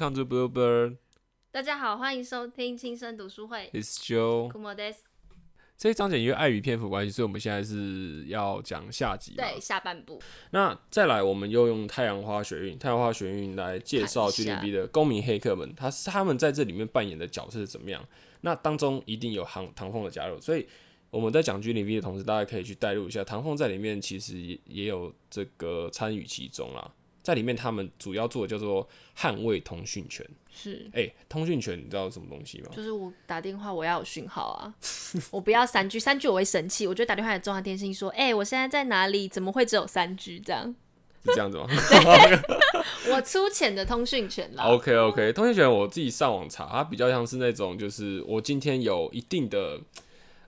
Welcome to Bluebird. 大家好，欢迎收听轻声读书会。It's Joe. 古莫 des，这一章节因为碍于篇幅关系，所以我们现在是要讲下集嘛。对，下半部。那再来，我们又用太阳花学运、太阳花学运来介绍 GDB 的公民黑客们，他是他们在这里面扮演的角色是怎么样？那当中一定有唐唐凤的加入，所以我们在讲 GDB 的同时，大家可以去带入一下，唐凤在里面其实也也有这个参与其中啦。在里面，他们主要做的叫做捍卫通讯权。是，哎、通讯权你知道什么东西吗？就是我打电话我要有讯号啊，我不要三 G，三 G 我会生气，我就打电话给中华电信说，哎、我现在在哪里？怎么会只有三 G 这样？是这样子吗？我粗浅的通讯权啦。OK OK，通讯权我自己上网查，它比较像是那种，就是我今天有一定的，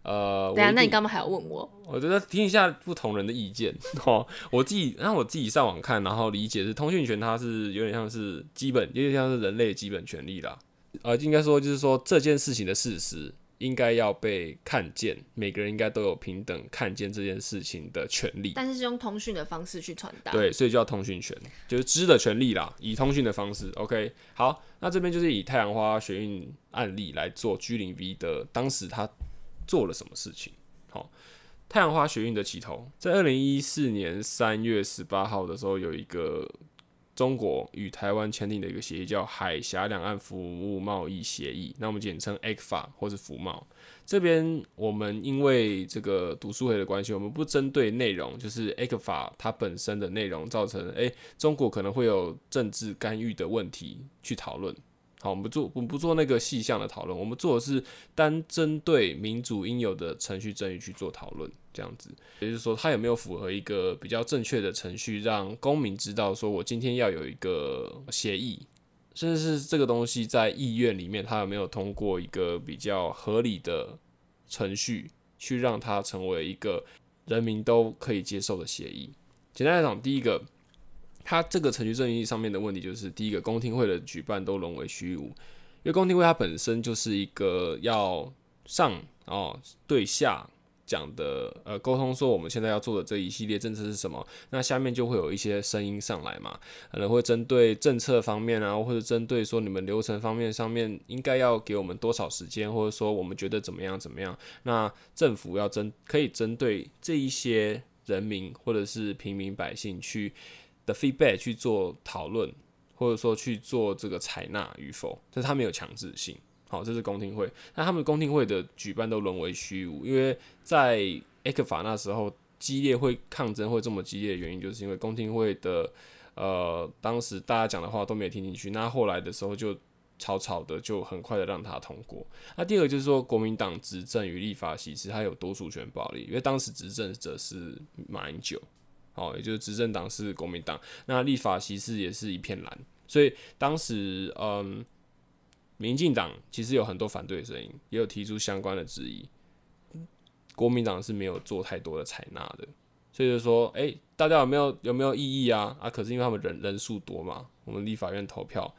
呃，等一下，那你干嘛还要问我？我觉得听一下不同人的意见 哦。我自己让我自己上网看，然后理解是通讯权，它是有点像是基本，有点像是人类的基本权利啦。呃，应该说就是说这件事情的事实应该要被看见，每个人应该都有平等看见这件事情的权利。但是是用通讯的方式去传达。，对，所以叫通讯权，就是知的权利啦，以通讯的方式。OK，好，那这边就是以太阳花学运案例来做居零 V 的当时他做了什么事情。好，太阳花学运的起头，在二零一四年三月十八号的时候，有一个中国与台湾签订的一个协议，叫海峡两岸服务贸易协议，那我们简称 ECFA 或是服贸。这边我们因为这个读书会的关系，我们不针对内容，就是 ECFA 它本身的内容造成，诶、中国可能会有政治干预的问题去讨论。好，我们不做，我们不做那个细项的讨论，我们做的是单针对民主应有的程序正义去做讨论，这样子，也就是说，它有没有符合一个比较正确的程序，让公民知道说我今天要有一个协议，甚至是这个东西在议院里面，它有没有通过一个比较合理的程序，去让它成为一个人民都可以接受的协议。简单来讲，第一个，它这个程序正义上面的问题就是，第一个，公听会的举办都沦为虚无，因为公听会它本身就是一个要上哦对下。讲的呃沟通说我们现在要做的这一系列政策是什么，那下面就会有一些声音上来嘛，可能会针对政策方面啊，或者针对说你们流程方面上面应该要给我们多少时间，或者说我们觉得怎么样怎么样，那政府要针可以针对这一些人民或者是平民百姓去的 feedback 去做讨论，或者说去做这个采纳与否，就是他没有强制性。好，这是公听会。那他们公听会的举办都沦为虚无，因为在 e c 法那时候激烈会抗争会这么激烈的原因，就是因为公听会的呃，当时大家讲的话都没有听进去，那后来的时候就草草的就很快的让它通过。那第二个就是说，国民党执政与立法席次它有多数权暴力，因为当时执政者是马英九，哦，也就是执政党是国民党，那立法席次也是一片蓝，所以当时嗯。民进党其实有很多反对的声音，也有提出相关的质疑。国民党是没有做太多的采纳的，所以就说，哎、大家有没有有没有异议啊？啊，可是因为他们人人数多嘛，我们立法院投票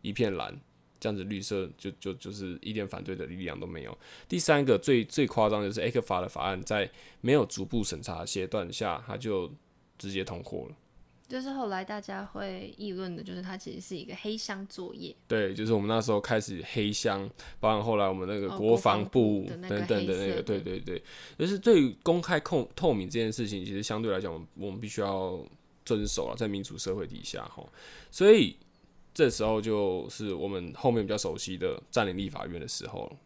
一片蓝，这样子绿色就就就是一点反对的力量都没有。第三个最最夸张的就是 A 克法的法案在没有逐步审查的阶段下，它就直接通过了。就是后来大家会议论的，就是它其实是一个黑箱作业。对，就是我们那时候开始黑箱，包含后来我们那个哦国防部等等的那个，对对对，就是对于公开透透明这件事情，其实相对来讲，我们我们必须要遵守了，在民主社会底下哈，所以这时候就是我们后面比较熟悉的占领立法院的时候了。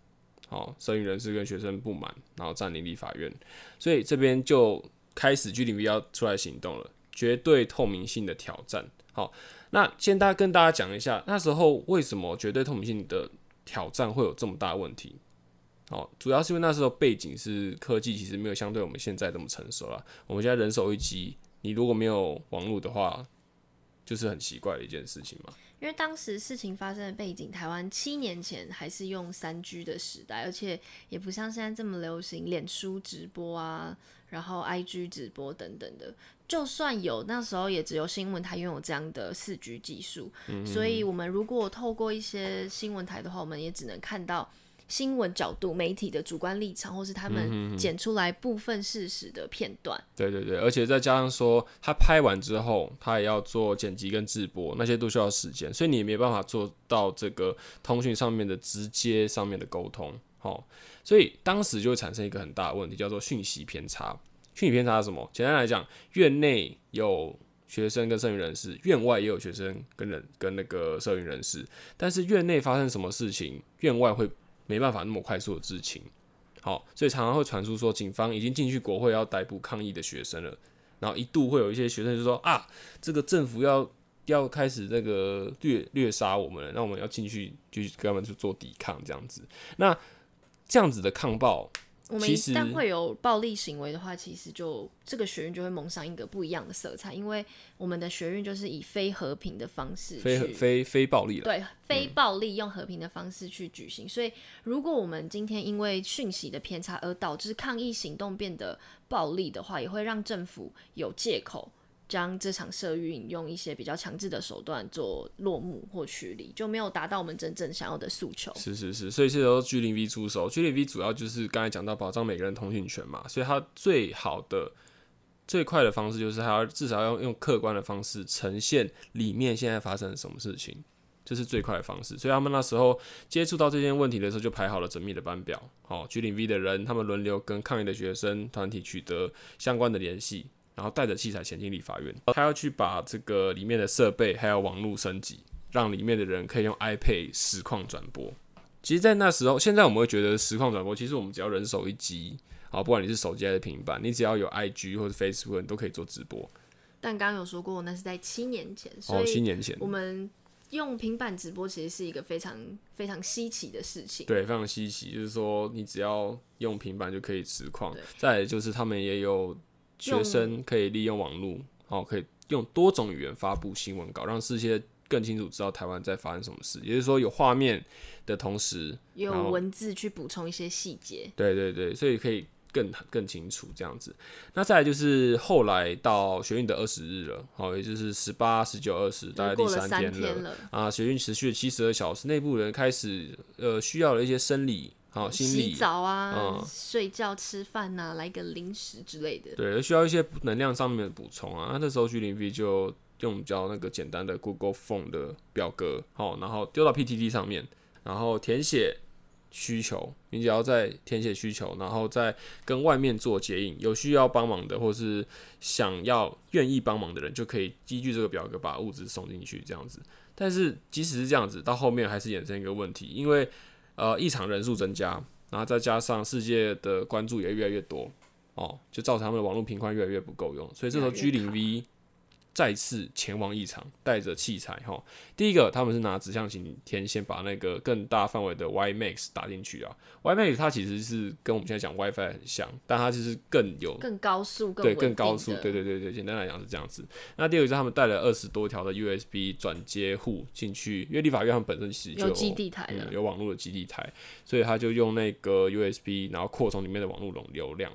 好，生育人士跟学生不满，然后占领立法院，所以这边就开始 G 零 V 要出来行动了，绝对透明性的挑战。好，那先大家跟大家讲一下，那时候为什么绝对透明性的挑战会有这么大问题？哦，主要是因为那时候背景是科技其实没有相对我们现在这么成熟了。我们现在人手一机，你如果没有网络的话，就是很奇怪的一件事情嘛。因为当时事情发生的背景，台湾七年前还是用三 G 的时代，而且也不像现在这么流行脸书直播啊，然后 IG 直播等等的。就算有，那时候也只有新闻台拥有这样的四 G 技术，所以我们如果透过一些新闻台的话，我们也只能看到新闻角度、媒体的主观立场，或是他们剪出来部分事实的片段。对对对，而且再加上说，他拍完之后，他也要做剪辑跟直播，那些都需要时间，所以你也没办法做到这个通讯上面的直接上面的沟通。好，所以当时就会产生一个很大的问题，叫做讯息偏差。讯息偏差是什么？简单来讲，院内有学生跟社运人士，院外也有学生跟人跟那个社运人士，但是院内发生什么事情，院外会没办法那么快速的知情。好，所以常常会传出说，警方已经进去国会要逮捕抗议的学生了，然后一度会有一些学生就说啊，这个政府要要开始这个掠掠杀我们了，那我们要进去就跟他们去做抵抗这样子。那这样子的抗暴。我们一旦会有暴力行为的话，其实就这个学院就会蒙上一个不一样的色彩，因为我们的学院就是以非和平的方式，非非非暴力，对，非暴力用和平的方式去举行。所以，如果我们今天因为讯息的偏差而导致抗议行动变得暴力的话，也会让政府有借口。将这场社运用一些比较强制的手段做落幕或处理，就没有达到我们真正想要的诉求。是是是，所以这时候 G 零 V 出手，G 零 V 主要就是刚才讲到保障每个人通讯权嘛，所以它最好的、最快的方式就是它要至少要用客观的方式呈现里面现在发生了什么事情，这是最快的方式。所以他们那时候接触到这件问题的时候，就排好了缜密的班表。好，G 零 V 的人他们轮流跟抗议的学生团体取得相关的联系。然后带着器材前进立法院，他要去把这个里面的设备还有网络升级，让里面的人可以用 iPad 实况转播。其实，在那时候，现在我们会觉得实况转播，其实我们只要人手一机，啊，不管你是手机还是平板，你只要有 IG 或者 Facebook，你都可以做直播。但刚刚有说过，那是在七年前，所以七年前我们用平板直播其实是一个非常非常稀奇的事情。对，非常稀奇，就是说你只要用平板就可以实况。再就是他们也有。学生可以利用网络，哦，可以用多种语言发布新闻稿，让世界更清楚知道台湾在发生什么事。也就是说，有画面的同时，有文字去补充一些细节。对对对，所以可以更更清楚这样子。那再来就是后来到学运的二十日了，好，也就是十八、十九、二十，大概第三天了。啊，学运持续了七十二小时，内部人开始呃需要了一些生理。好，洗澡啊，睡觉、吃饭呐，来个零食之类的。对，需要一些能量上面的补充啊。那时候 G 零 V 就用比较那个简单的 Google Form 的表格，好，然后丢到 PTT 上面，然后填写需求。你只要在填写需求，然后再跟外面做接应，有需要帮忙的，或是想要愿意帮忙的人，就可以依据这个表格把物资送进去，这样子。但是即使是这样子，到后面还是衍生一个问题，因为呃，异常人数增加，然后再加上世界的关注也越来越多，哦，就造成他们的网络频宽越来越不够用，所以这时候 G 零 V。再次前往异场，带着器材哈。第一个，他们是拿指向型天线把那个更大范围的 WiMax 打进去啊。WiMax 它其实是跟我们现在讲 WiFi 很像，但它就是更有更高速、对更高速，对对对对。简单来讲是这样子。那第二个是他们带了二十多条的 USB 转接户进去，因为立法院他们本身其实就有基地台有网络的基地台，所以他就用那个 USB，然后扩充里面的网络容流量。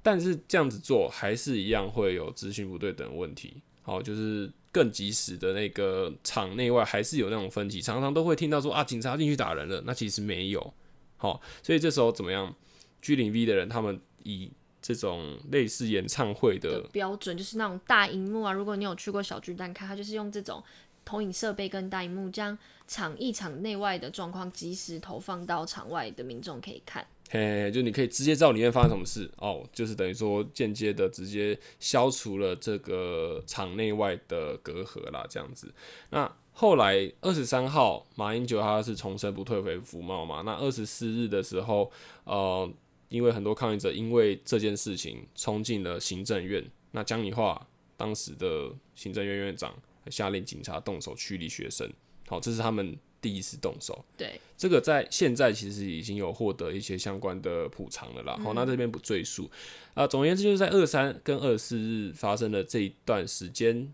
但是这样子做还是一样会有资讯不对等问题。哦，就是更及时的那个场内外还是有那种分歧，常常都会听到说啊，警察进去打人了，那其实没有。好，所以这时候怎么样？G 零 V 的人他们以这种类似演唱会的标准，就是那种大荧幕啊。如果你有去过小巨蛋看，它就是用这种投影设备跟大荧幕，将场一场内外的状况及时投放到场外的民众可以看。嘿，就你可以直接知道里面发生什么事哦，就是等于说间接的直接消除了这个场内外的隔阂啦，这样子。那后来二十三号，马英九他是重申不退回服贸嘛？那二十四日的时候，呃，因为很多抗议者因为这件事情冲进了行政院，那江宜桦当时的行政院院长下令警察动手驱离学生，好，这是他们。第一次动手，对这个在现在其实已经有获得一些相关的补偿了啦。好，那这边不赘述啊。总而言之，就是在二三跟二四日发生的这一段时间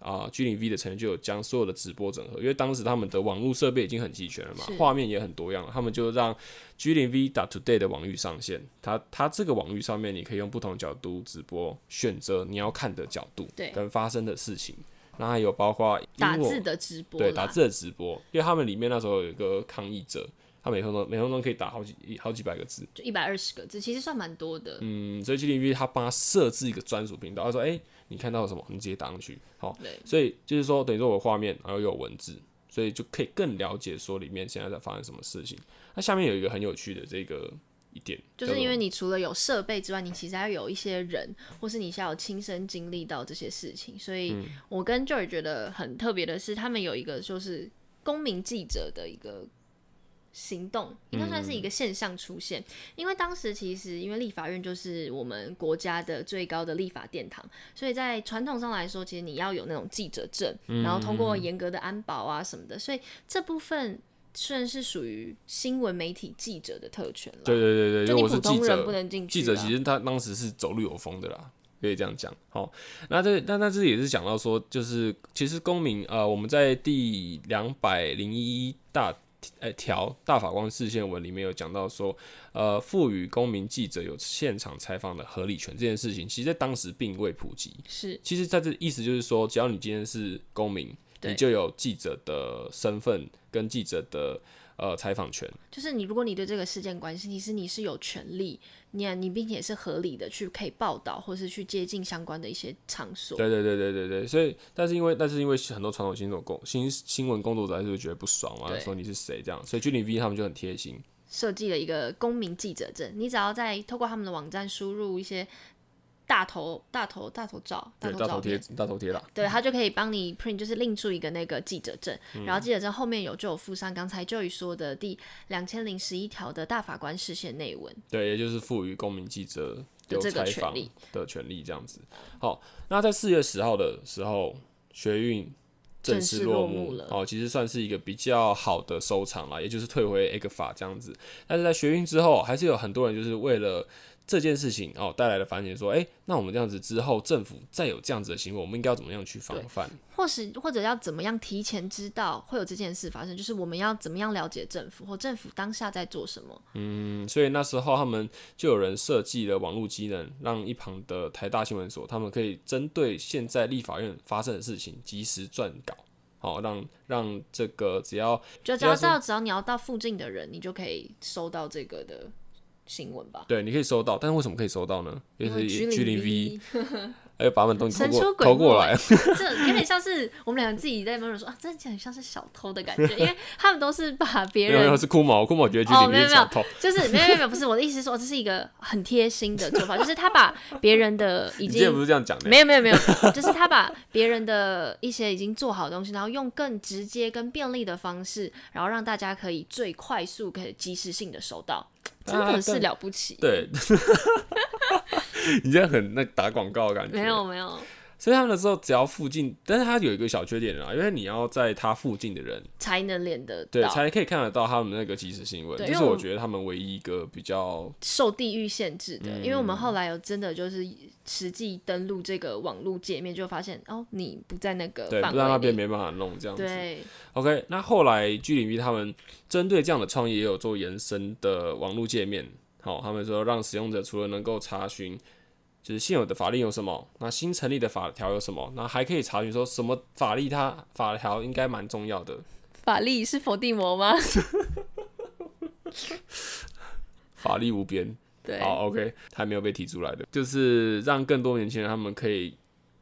啊，G 零 V 的成员就有将所有的直播整合，因为当时他们的网络设备已经很齐全了嘛，画面也很多样，他们就让 G 零 V 打 Today 的网域上线。它它这个网域上面，你可以用不同角度直播，选择你要看的角度，对，跟发生的事情。那还有包括打字的直播，对打字的直播，因为他们里面那时候有一个抗议者，他每分钟每分钟可以打好几好几百个字，就一百二十个字，其实算蛮多的。嗯，所以 GTV 他帮他设置一个专属频道，他说，哎、你看到什么，你直接打上去，好，对，所以就是说，等于说我画面，然后又有文字，所以就可以更了解说里面现在在发生什么事情。那下面有一个很有趣的这个一点，就是因为你你除了有设备之外，你其实还要有一些人，或是你需要有亲身经历到这些事情。所以嗯我跟 Joy 觉得很特别的是，他们有一个就是公民记者的一个行动，应该算是一个现象出现。因为当时其实因为立法院就是我们国家的最高的立法殿堂，所以在传统上来说，其实你要有那种记者证，然后通过严格的安保啊什么的，所以这部分。算是属于新闻媒体记者的特权了，对对对对，因为我是记普通人不者，能进去啊。记者其实他当时是走路有风的啦。可以这样讲，好，那这那那这也是讲到说，就是其实公民呃，我们在第两百零一大呃条大法官释宪文里面有讲到说，呃，赋予公民记者有现场采访的合理权这件事情，其实在当时并未普及。是其实在这意思就是说，只要你今天是公民，对你就有记者的身份跟记者的呃采访权。就是你，如果你对这个事件关心，其实你是有权利，你你并且是合理的去可以报道，或是去接近相关的一些场所。对对对对对对，所以但是因为但是因为很多传统新闻工新新闻工作者还是会觉得不爽嘛，说你是谁这样，所以 G 零 V 他们就很贴心，设计了一个公民记者证，你只要在透过他们的网站输入一些大头大头大头照、大头贴，大头贴啦，对，他就可以帮你 print，就是另出一个那个记者证，嗯然后记者证后面有就有附上刚才 Joey 说的第两千零十一条的大法官视线内文。对，也就是赋予公民记者有的这个采访权利的权利这样子。好，那在四月十号的时候，学运正式落幕落幕了哦，其实算是一个比较好的收场了，也就是退回 A 个法这样子。但是在学运之后，还是有很多人就是为了这件事情哦带来的反省，说，哎、那我们这样子之后，政府再有这样子的行为，我们应该要怎么样去防范？或是或者要怎么样提前知道会有这件事发生，就是我们要怎么样了解政府或政府当下在做什么。嗯，所以那时候他们就有人设计了网络机能，让一旁的台大新闻所，他们可以针对现在立法院发生的事情及时撰稿，好、让让这个只要就只要到只要你要到附近的人，你就可以收到这个的新闻吧。对你可以收到，但是为什么可以收到呢？因为是 G 零 V，V 哎，把他们东西偷过偷过来这有点像是我们两个自己在门口说啊，真的很像是小偷的感觉，因为他们都是把别人没有人是哭毛，哭毛觉得 G 零哦没 V 有没有是小偷，就是没有没有没有不是我的意思是说这是一个很贴心的做法，就是他把别人的已经 不是这样讲的？没有没有没有，就是他把别人的一些已经做好的东西，然后用更直接、跟便利的方式，然后让大家可以最快速、可以及时性的收到，真的是了不起。对，你这样很那打广告的感觉。没有没有，所以他们的时候只要附近，但是它有一个小缺点啊，因为你要在它附近的人，才能连得到。对才可以看得到他们那个即时新闻，这是我觉得他们唯一一个比较受地域限制的，因为我嗯们后来有真的就是实际登录这个网络界面，就发现哦，你不在那个对，范不然那。边没办法弄这样子。对，OK，那后来 G 零 V 他们针对这样的创意也有做延伸的网络界面，好，他们说让使用者除了能够查询就是现有的法令有什么，那新成立的法条有什么，那还可以查询说什么法律它法条应该蛮重要的，法律是否地魔吗？法力无边。对，好，OK，还没有被提出来的，就是让更多年轻人他们可以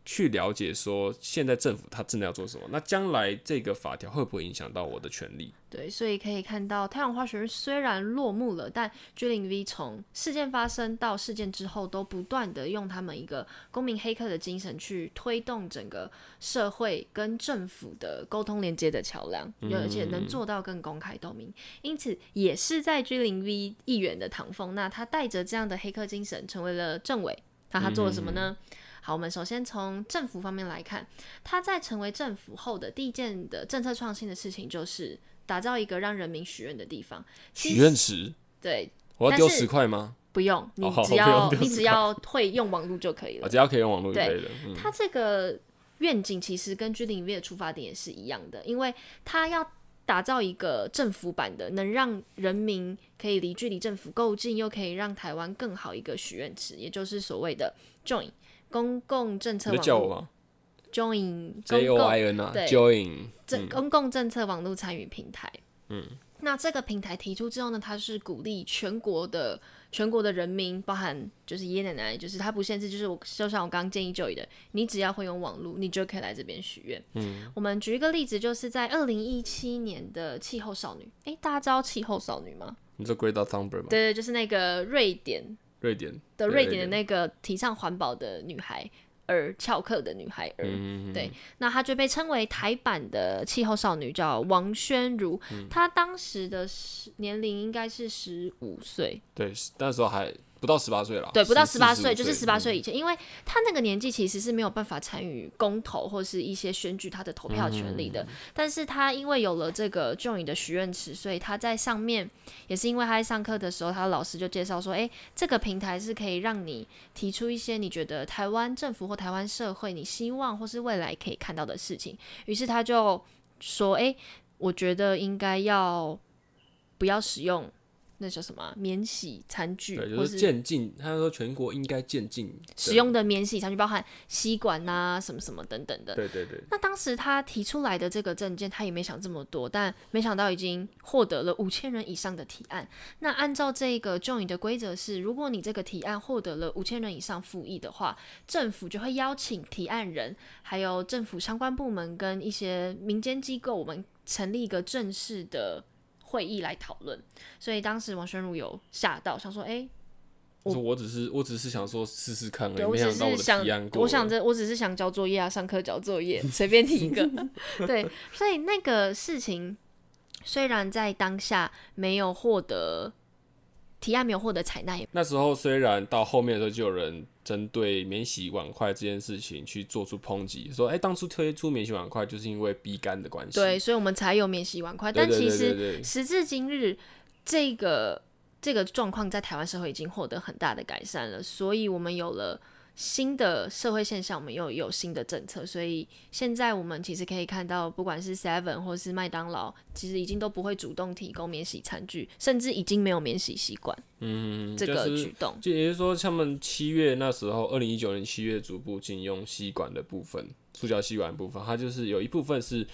去了解说现在政府他真的要做什么，那将来这个法条会不会影响到我的权利？对，所以可以看到太阳花学运虽然落幕了，但 G 零 V 从事件发生到事件之后，都不断的用他们一个公民黑客的精神去推动整个社会跟政府的沟通连接的桥梁，而且能做到更公开透明。因此，也是在 G 零 V 议员的唐凤，那他带着这样的黑客精神成为了政委，那他做了什么呢？好，我们首先从政府方面来看，他在成为政府后的第一件的政策创新的事情，就是打造一个让人民许愿的地方。许愿池，对，我要丢十块吗？不用，你哦只要、你只要会用网络就可以啊，了。只要可以用网络就可以了。嗯，它这个愿景其实跟 G 零 V 的出发点也是一样的，因为它要打造一个政府版的，能让人民可以离距离政府够近，又可以让台湾更好一个许愿池，也就是所谓的 Join 公共政策网络叫我吗 Join？J 公 O 共 I N 啊对，Join。政公共政策网络参与平台。嗯那这个平台提出之后呢，它是鼓励全国的全国的人民，包含就是爷爷奶奶，就是它不限制，就是我就像我刚刚建议 Joy 的，你只要会用网络，你就可以来这边许愿。嗯，我们举一个例子，就是在二零一七年的气候少女，诶，大家知道气候少女吗？你说 Greta Thunberg 吗？对对，就是那个瑞典瑞典的瑞典的那个提倡环保的女孩。而翘课的女孩儿，对，那她就被称为台版的气候少女，叫王宣如。她当时的年龄应该是十五岁，对，那时候还。不到十八岁了，对，不到十八岁就是十八岁以前，因为他那个年纪其实是没有办法参与公投或是一些选举他的投票权利的。但是他因为有了这个 Join 的许愿池，所以他在上面也是因为他在上课的时候，他的老师就介绍说，哎，这个平台是可以让你提出一些你觉得台湾政府或台湾社会你希望或是未来可以看到的事情。于是他就说，哎，我觉得应该要不要使用。那叫什么免洗餐具？对，就是渐进。他说全国应该渐进使用的免洗餐具，包含吸管呐，什么什么等等的。对对对。那当时他提出来的这个证件，他也没想这么多，但没想到已经获得了五千人以上的提案。那按照这个 join 的规则是，如果你这个提案获得了五千人以上复议的话，政府就会邀请提案人，还有政府相关部门跟一些民间机构，我们成立一个正式的。会议来讨论，所以当时王宣如有吓到，想说：“哎，我我只是我只是想说试试看而已，我只是想我想着我只是想交作业啊，上课交作业，随便提一个。对，所以那个事情虽然在当下没有获得提案，没有获得采纳，那时候虽然到后面的时候就有人。针对免洗碗筷这件事情去做出抨击，说：“哎，当初推出免洗碗筷就是因为逼干的关系。”对，所以我们才有免洗碗筷。但其实时至今日，这个这个状况在台湾社会已经获得很大的改善了，所以我们有了。新的社会现象，我们又有新的政策，所以现在我们其实可以看到，不管是 Seven 或是麦当劳，其实已经都不会主动提供免洗餐具，甚至已经没有免洗习惯。嗯，这个举动，就也就是说，他们七月那时候，二零一九年七月逐步禁用吸管的部分，塑胶吸管部分，它就是有一部分是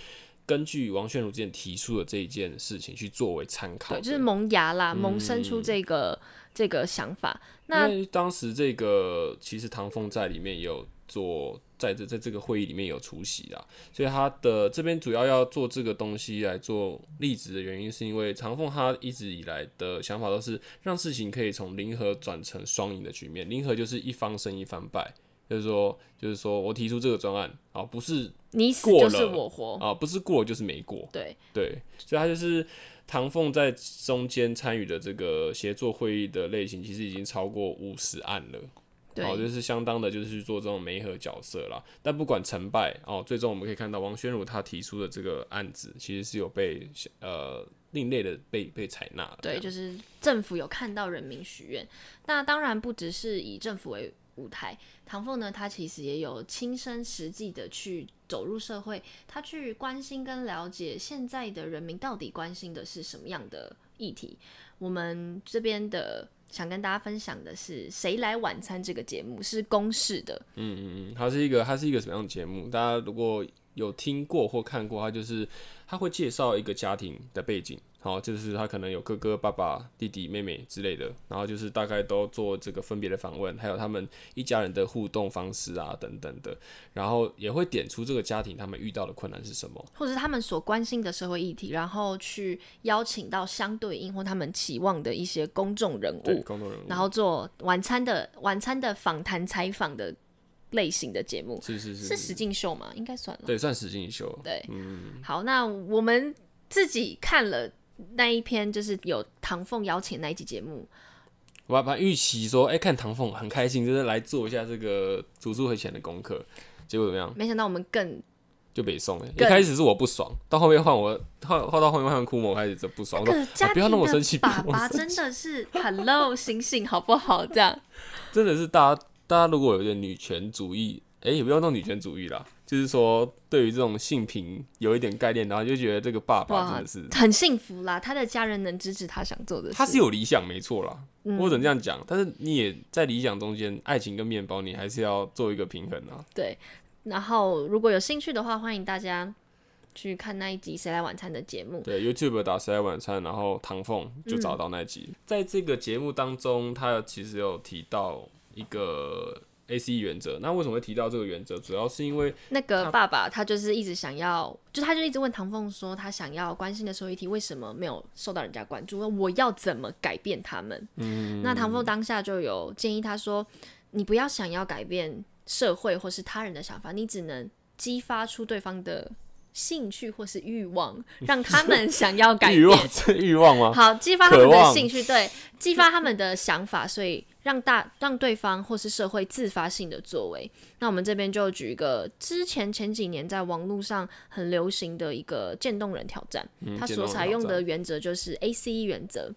根据王炫如之前提出的这一件事情去作为参考，对，就是萌芽啦，萌生出这个。这个想法，那当时这个其实唐凤在里面有做，在这在这个会议里面有出席啦，所以他的这边主要要做这个东西来做例子的原因，是因为唐凤他一直以来的想法都是让事情可以从零和转成双赢的局面，零和就是一方胜一方败，就是说就是说我提出这个专案啊，不是你死就是我活啊，不是过就是没过，对对，所以他就是。唐凤在中间参与的这个协作会议的类型，其实已经超过五十案了，哦，就是相当的，就是去做这种媒合角色啦。但不管成败，哦，最终我们可以看到王宣如他提出的这个案子，其实是有被呃另类的被被采纳。对，就是政府有看到人民许愿，那当然不只是以政府为。舞台，唐凤呢，他其实也有亲身实际的去走入社会，他去关心跟了解现在的人民到底关心的是什么样的议题。我们这边的想跟大家分享的是《谁来晚餐》这个节目是公式的，嗯嗯嗯，它是一个它是一个什么样的节目？大家如果有听过或看过，它就是他会介绍一个家庭的背景。好，就是他可能有哥哥、爸爸、弟弟、妹妹之类的，然后就是大概都做这个分别的访问，还有他们一家人的互动方式啊，等等的，然后也会点出这个家庭他们遇到的困难是什么，或者他们所关心的社会议题，然后去邀请到相对应或他们期望的一些公众人物，公众人物，然后做晚餐的晚餐的访谈采访的类型的节目，是是是，是实境秀吗？应该算了，对，算实境秀，对，嗯，好，那我们自己看了。那一篇就是有唐凤邀请那一集节目，我把预期说，哎，看唐凤很开心，就是来做一下这个读书会前的功课，结果怎么样？没想到我们更就北宋哎，一开始是我不爽，到后面换我，换换到后面换哭我开始就不爽。这个家不要那么生气，爸爸 真的是 Hello 醒醒好不好？这样真的是大家大家如果有点女权主义，哎，也不要弄女权主义啦。就是说，对于这种性平有一点概念，然后就觉得这个爸爸真的是很幸福啦。他的家人能支持他想做的，他是有理想没错啦。我只能这样讲，但是你也在理想中间，爱情跟面包，你还是要做一个平衡啊。对。然后如果有兴趣的话，欢迎大家去看那一集《谁来晚餐》的节目。对，YouTube 打“谁来晚餐”，然后唐凤就找到那一集。在这个节目当中，他其实有提到一个 AC 原则。那为什么会提到这个原则？主要是因为那个爸爸他就是一直想要，就他就一直问唐凤说，他想要关心的收益题为什么没有受到人家关注？问我要怎么改变他们？嗯，那唐凤当下就有建议他说，你不要想要改变社会或是他人的想法，你只能激发出对方的。兴趣或是欲望，让他们 想要改变。欲望是欲望吗？好，激发他们的兴趣，对，激发他们的想法，所以让大让对方或是社会自发性的作为。那我们这边就举一个之前前几年在网络上很流行的一个渐冻人挑战，它所采用的原则就是 A C 原则。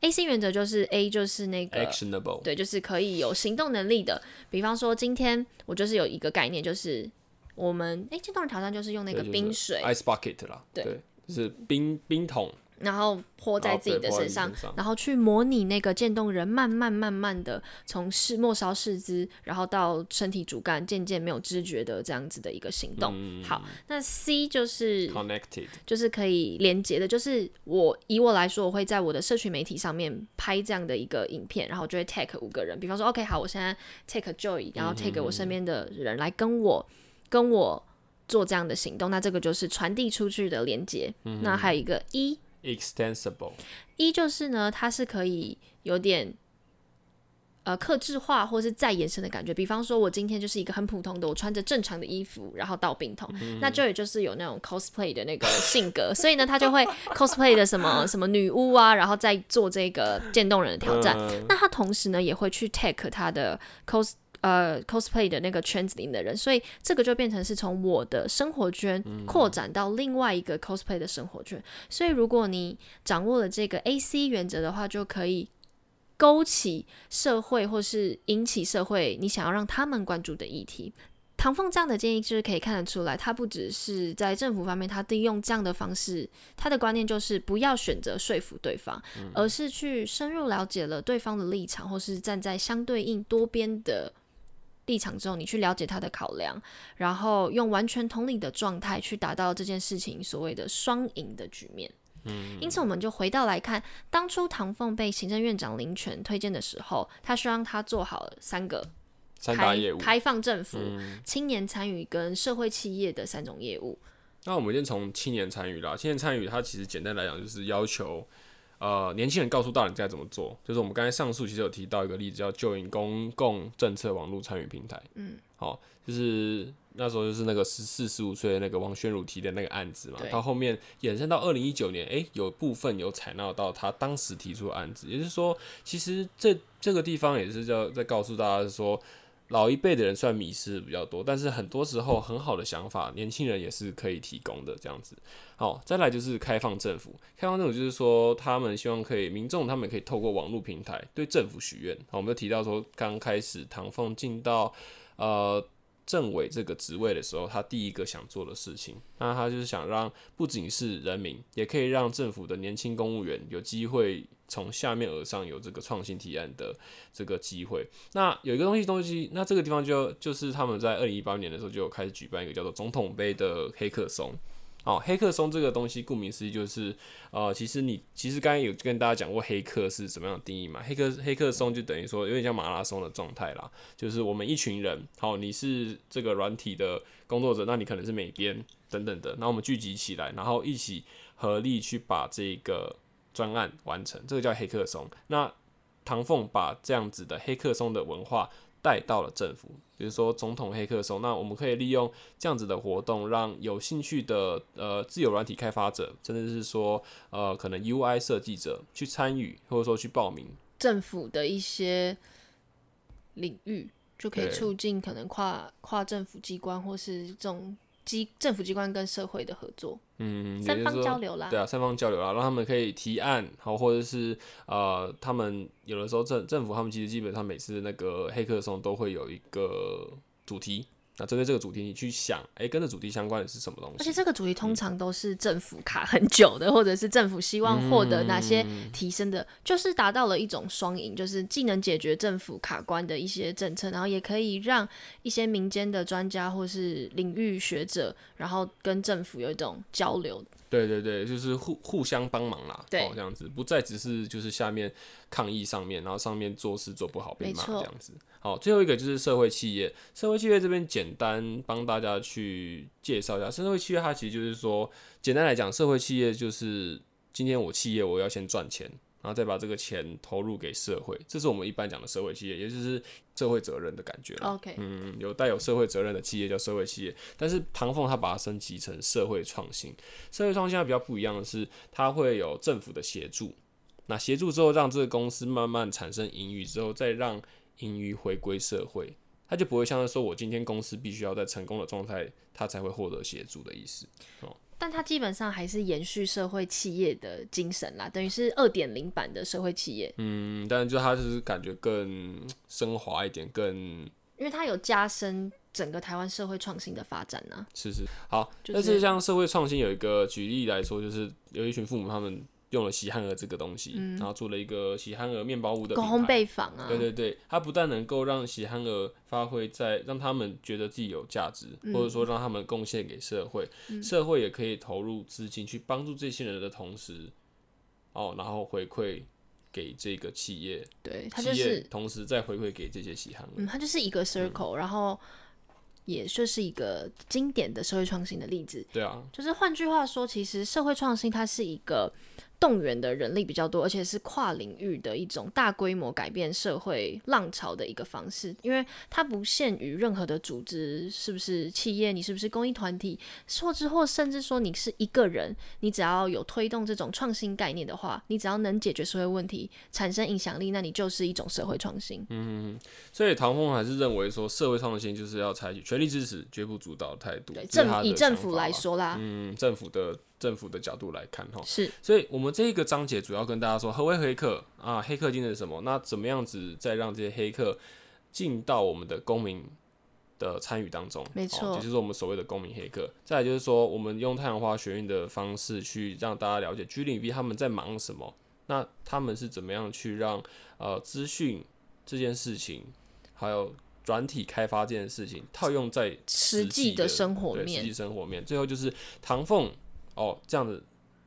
A C 原则就是 A 就是那个 actionable，对，就是可以有行动能力的。比方说，今天我就是有一个概念，就是。我们哎，渐冻人挑战就是用那个冰水，ice bucket 啦，对，就是冰冰桶，然后泼在自己的身上，然后去模拟那个渐冻人慢慢慢慢的从视末梢四肢，然后到身体主干，渐渐没有知觉的这样子的一个行动。好，那 C 就是 connected，就是可以连接的，就是我以我来说，我会在我的社群媒体上面拍这样的一个影片，然后就会 take 五个人，比方说 OK 好，我现在 take Joy，然后 take 我身边的人来跟我。跟我做这样的行动，那这个就是传递出去的连接。那还有一个一，extensible，一就是呢，它是可以有点呃克制化或是再延伸的感觉。比方说，我今天就是一个很普通的，我穿着正常的衣服，然后到冰桶，那就也就是有那种 cosplay 的那个性格，所以呢，他就会 cosplay 的什么什么女巫啊，然后再做这个渐冻人的挑战。那他同时呢，也会去 take 他的 cos。呃，cosplay 的那个圈子里的人，所以这个就变成是从我的生活圈扩展到另外一个 cosplay 的生活圈。所以如果你掌握了这个 A C 原则的话，就可以勾起社会或是引起社会你想要让他们关注的议题。唐凤这样的建议就是可以看得出来，他不只是在政府方面，他利用这样的方式，他的观念就是不要选择说服对方，而是去深入了解了对方的立场，或是站在相对应多边的。立场之后，你去了解他的考量，然后用完全同理的状态去达到这件事情所谓的双赢的局面。嗯，因此我们就回到来看，当初唐凤被行政院长林权推荐的时候，他希望他做好三个三大业务：开放政府、青年参与跟社会企业的三种业务。那我们先从青年参与啦。青年参与，它其实简单来讲就是要求。呃，年轻人告诉大人该怎么做，就是我们刚才上述其实有提到一个例子，叫就营公共政策网络参与平台。嗯，好，就是那时候就是那个十四十五岁的那个王宣儒提的那个案子嘛，到后面衍生到二零一九年，哎，有部分有采纳到他当时提出的案子，也就是说，其实这这个地方也是叫在告诉大家说。老一辈的人算迷失比较多，但是很多时候很好的想法，年轻人也是可以提供的。这样子，好，再来就是开放政府。开放政府就是说，他们希望可以民众，他们可以透过网络平台对政府许愿。好，我们就提到说，刚开始唐凤进到呃政委这个职位的时候，他第一个想做的事情，那他就是想让不仅是人民，也可以让政府的年轻公务员有机会。从下面而上有这个创新提案的这个机会，那有一个东西东西，那这个地方就就是他们在二零一八年的时候就有开始举办一个叫做总统杯的黑客松。哦，黑客松这个东西顾名思义就是呃，其实你其实刚才有跟大家讲过黑客是怎么样定义嘛？黑客黑客松就等于说有点像马拉松的状态啦，就是我们一群人，好，你是这个软体的工作者，那你可能是美编等等的，那我们聚集起来，然后一起合力去把这个。专案完成，这个叫黑客松。那唐凤把这样子的黑客松的文化带到了政府，比如说总统黑客松。那我们可以利用这样子的活动，让有兴趣的呃自由软体开发者，甚至是说呃可能 UI 设计者去参与，或者说去报名政府的一些领域，就可以促进可能跨跨政府机关或是这种。机政府机关跟社会的合作，嗯，三方交流啦，对啊，三方交流啦，让他们可以提案，好，或者是呃，他们有的时候政政府他们其实基本上每次那个黑客松都会有一个主题，那针对这个主题，你去想，哎、跟这主题相关的是什么东西？而且这个主题通常都是政府卡很久的，或者是政府希望获得哪些提升的，就是达到了一种双赢，就是既能解决政府卡关的一些政策，然后也可以让一些民间的专家或是领域学者，然后跟政府有一种交流。对对对，就是互互相帮忙啦，对哦，这样子不再只是就是下面抗议上面，然后上面做事做不好被骂这样子。好，最后一个就是社会企业，社会企业这边简单帮大家去介绍一下，社会企业它其实就是说，简单来讲，社会企业就是今天我企业我要先赚钱。然后再把这个钱投入给社会，这是我们一般讲的社会企业，也就是社会责任的感觉。OK，嗯，有带有社会责任的企业叫社会企业，但是唐凤它把它升级成社会创新。社会创新它比较不一样的是，它会有政府的协助，那协助之后让这个公司慢慢产生盈余之后，再让盈余回归社会，它就不会像是说我今天公司必须要在成功的状态，它才会获得协助的意思。但它基本上还是延续社会企业的精神啦，等于是二点零版的社会企业，嗯，但就它就是感觉更升华一点，更因为它有加深整个台湾社会创新的发展啊。是是好，就是但是像社会创新有一个举例来说，就是有一群父母他们用了喜憨儿这个东西，然后做了一个喜憨儿面包屋的烘。焙坊啊，对对对，它不但能够让喜憨儿发挥在让他们觉得自己有价值，嗯或者说让他们贡献给社会，社会也可以投入资金去帮助这些人的同时，哦，然后回馈给这个企业，对，它企业就是同时再回馈给这些喜憨儿。嗯，它就是一个 circle，、然后也就是一个经典的社会创新的例子。对啊，就是换句话说，其实社会创新它是一个动员的人力比较多，而且是跨领域的一种大规模改变社会浪潮的一个方式，因为它不限于任何的组织，是不是企业，你是不是公益团体，或之或甚至说你是一个人，你只要有推动这种创新概念的话，你只要能解决社会问题，产生影响力，那你就是一种社会创新。嗯所以唐峰还是认为说，社会创新就是要采取全力支持、绝不主导的态度。对，政以政府来说啦，嗯，政府的政府的角度来看哈，是所以我们这一个章节主要跟大家说，何为黑客啊？黑客精神是什么？那怎么样子再让这些黑客进到我们的公民的参与当中？没错哦也就是我们所谓的公民黑客。再来就是说，我们用太阳花学运的方式去让大家了解 G 零 V 他们在忙什么，那他们是怎么样去让呃资讯这件事情，还有软体开发这件事情套用在实际际的生活面对实际，生活面。最后就是唐凤哦，这样子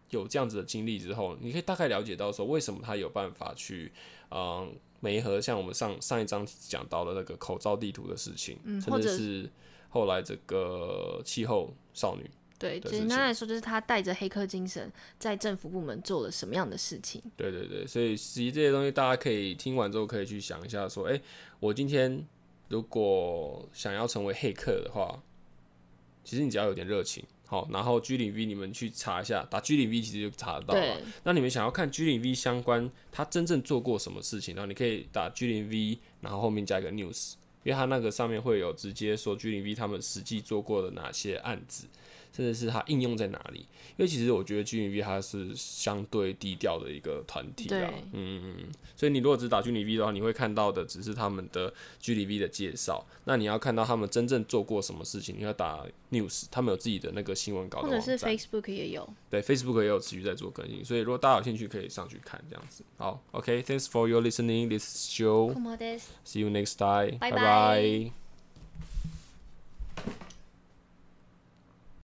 有这样子的经历之后，你可以大概了解到说为什么他有办法去嗯。媒合像我们上上一章讲到的那个口罩地图的事情，嗯或者至是后来这个气候少女，对，简单来说就是他带着黑客精神在政府部门做了什么样的事情。对对对，所以其实这些东西大家可以听完之后可以去想一下，说，哎、我今天如果想要成为黑客的话，其实你只要有点热情，好，然后 G 零 V 你们去查一下，打 G 零 V 其实就查得到了。那你们想要看 G 零 V 相关，他真正做过什么事情，然后你可以打 G 零 V，然后后面加一个 news，因为它那个上面会有直接说 G 零 V 他们实际做过的哪些案子，甚至是它应用在哪里。因为其实我觉得 G 零 V 它是相对低调的一个团体啦，嗯嗯嗯，所以你如果只打 G 零 V 的话，你会看到的只是他们的 G 零 V 的介绍。那你要看到他们真正做过什么事情，你要打 news，他们有自己的那个新闻稿的或者是。Facebook 也有。对，Facebook 也有持续在做更新，所以如果大家有兴趣，可以上去看这样子。好，OK，thanks、for your listening. This is Joe. Como des See you next time. 拜拜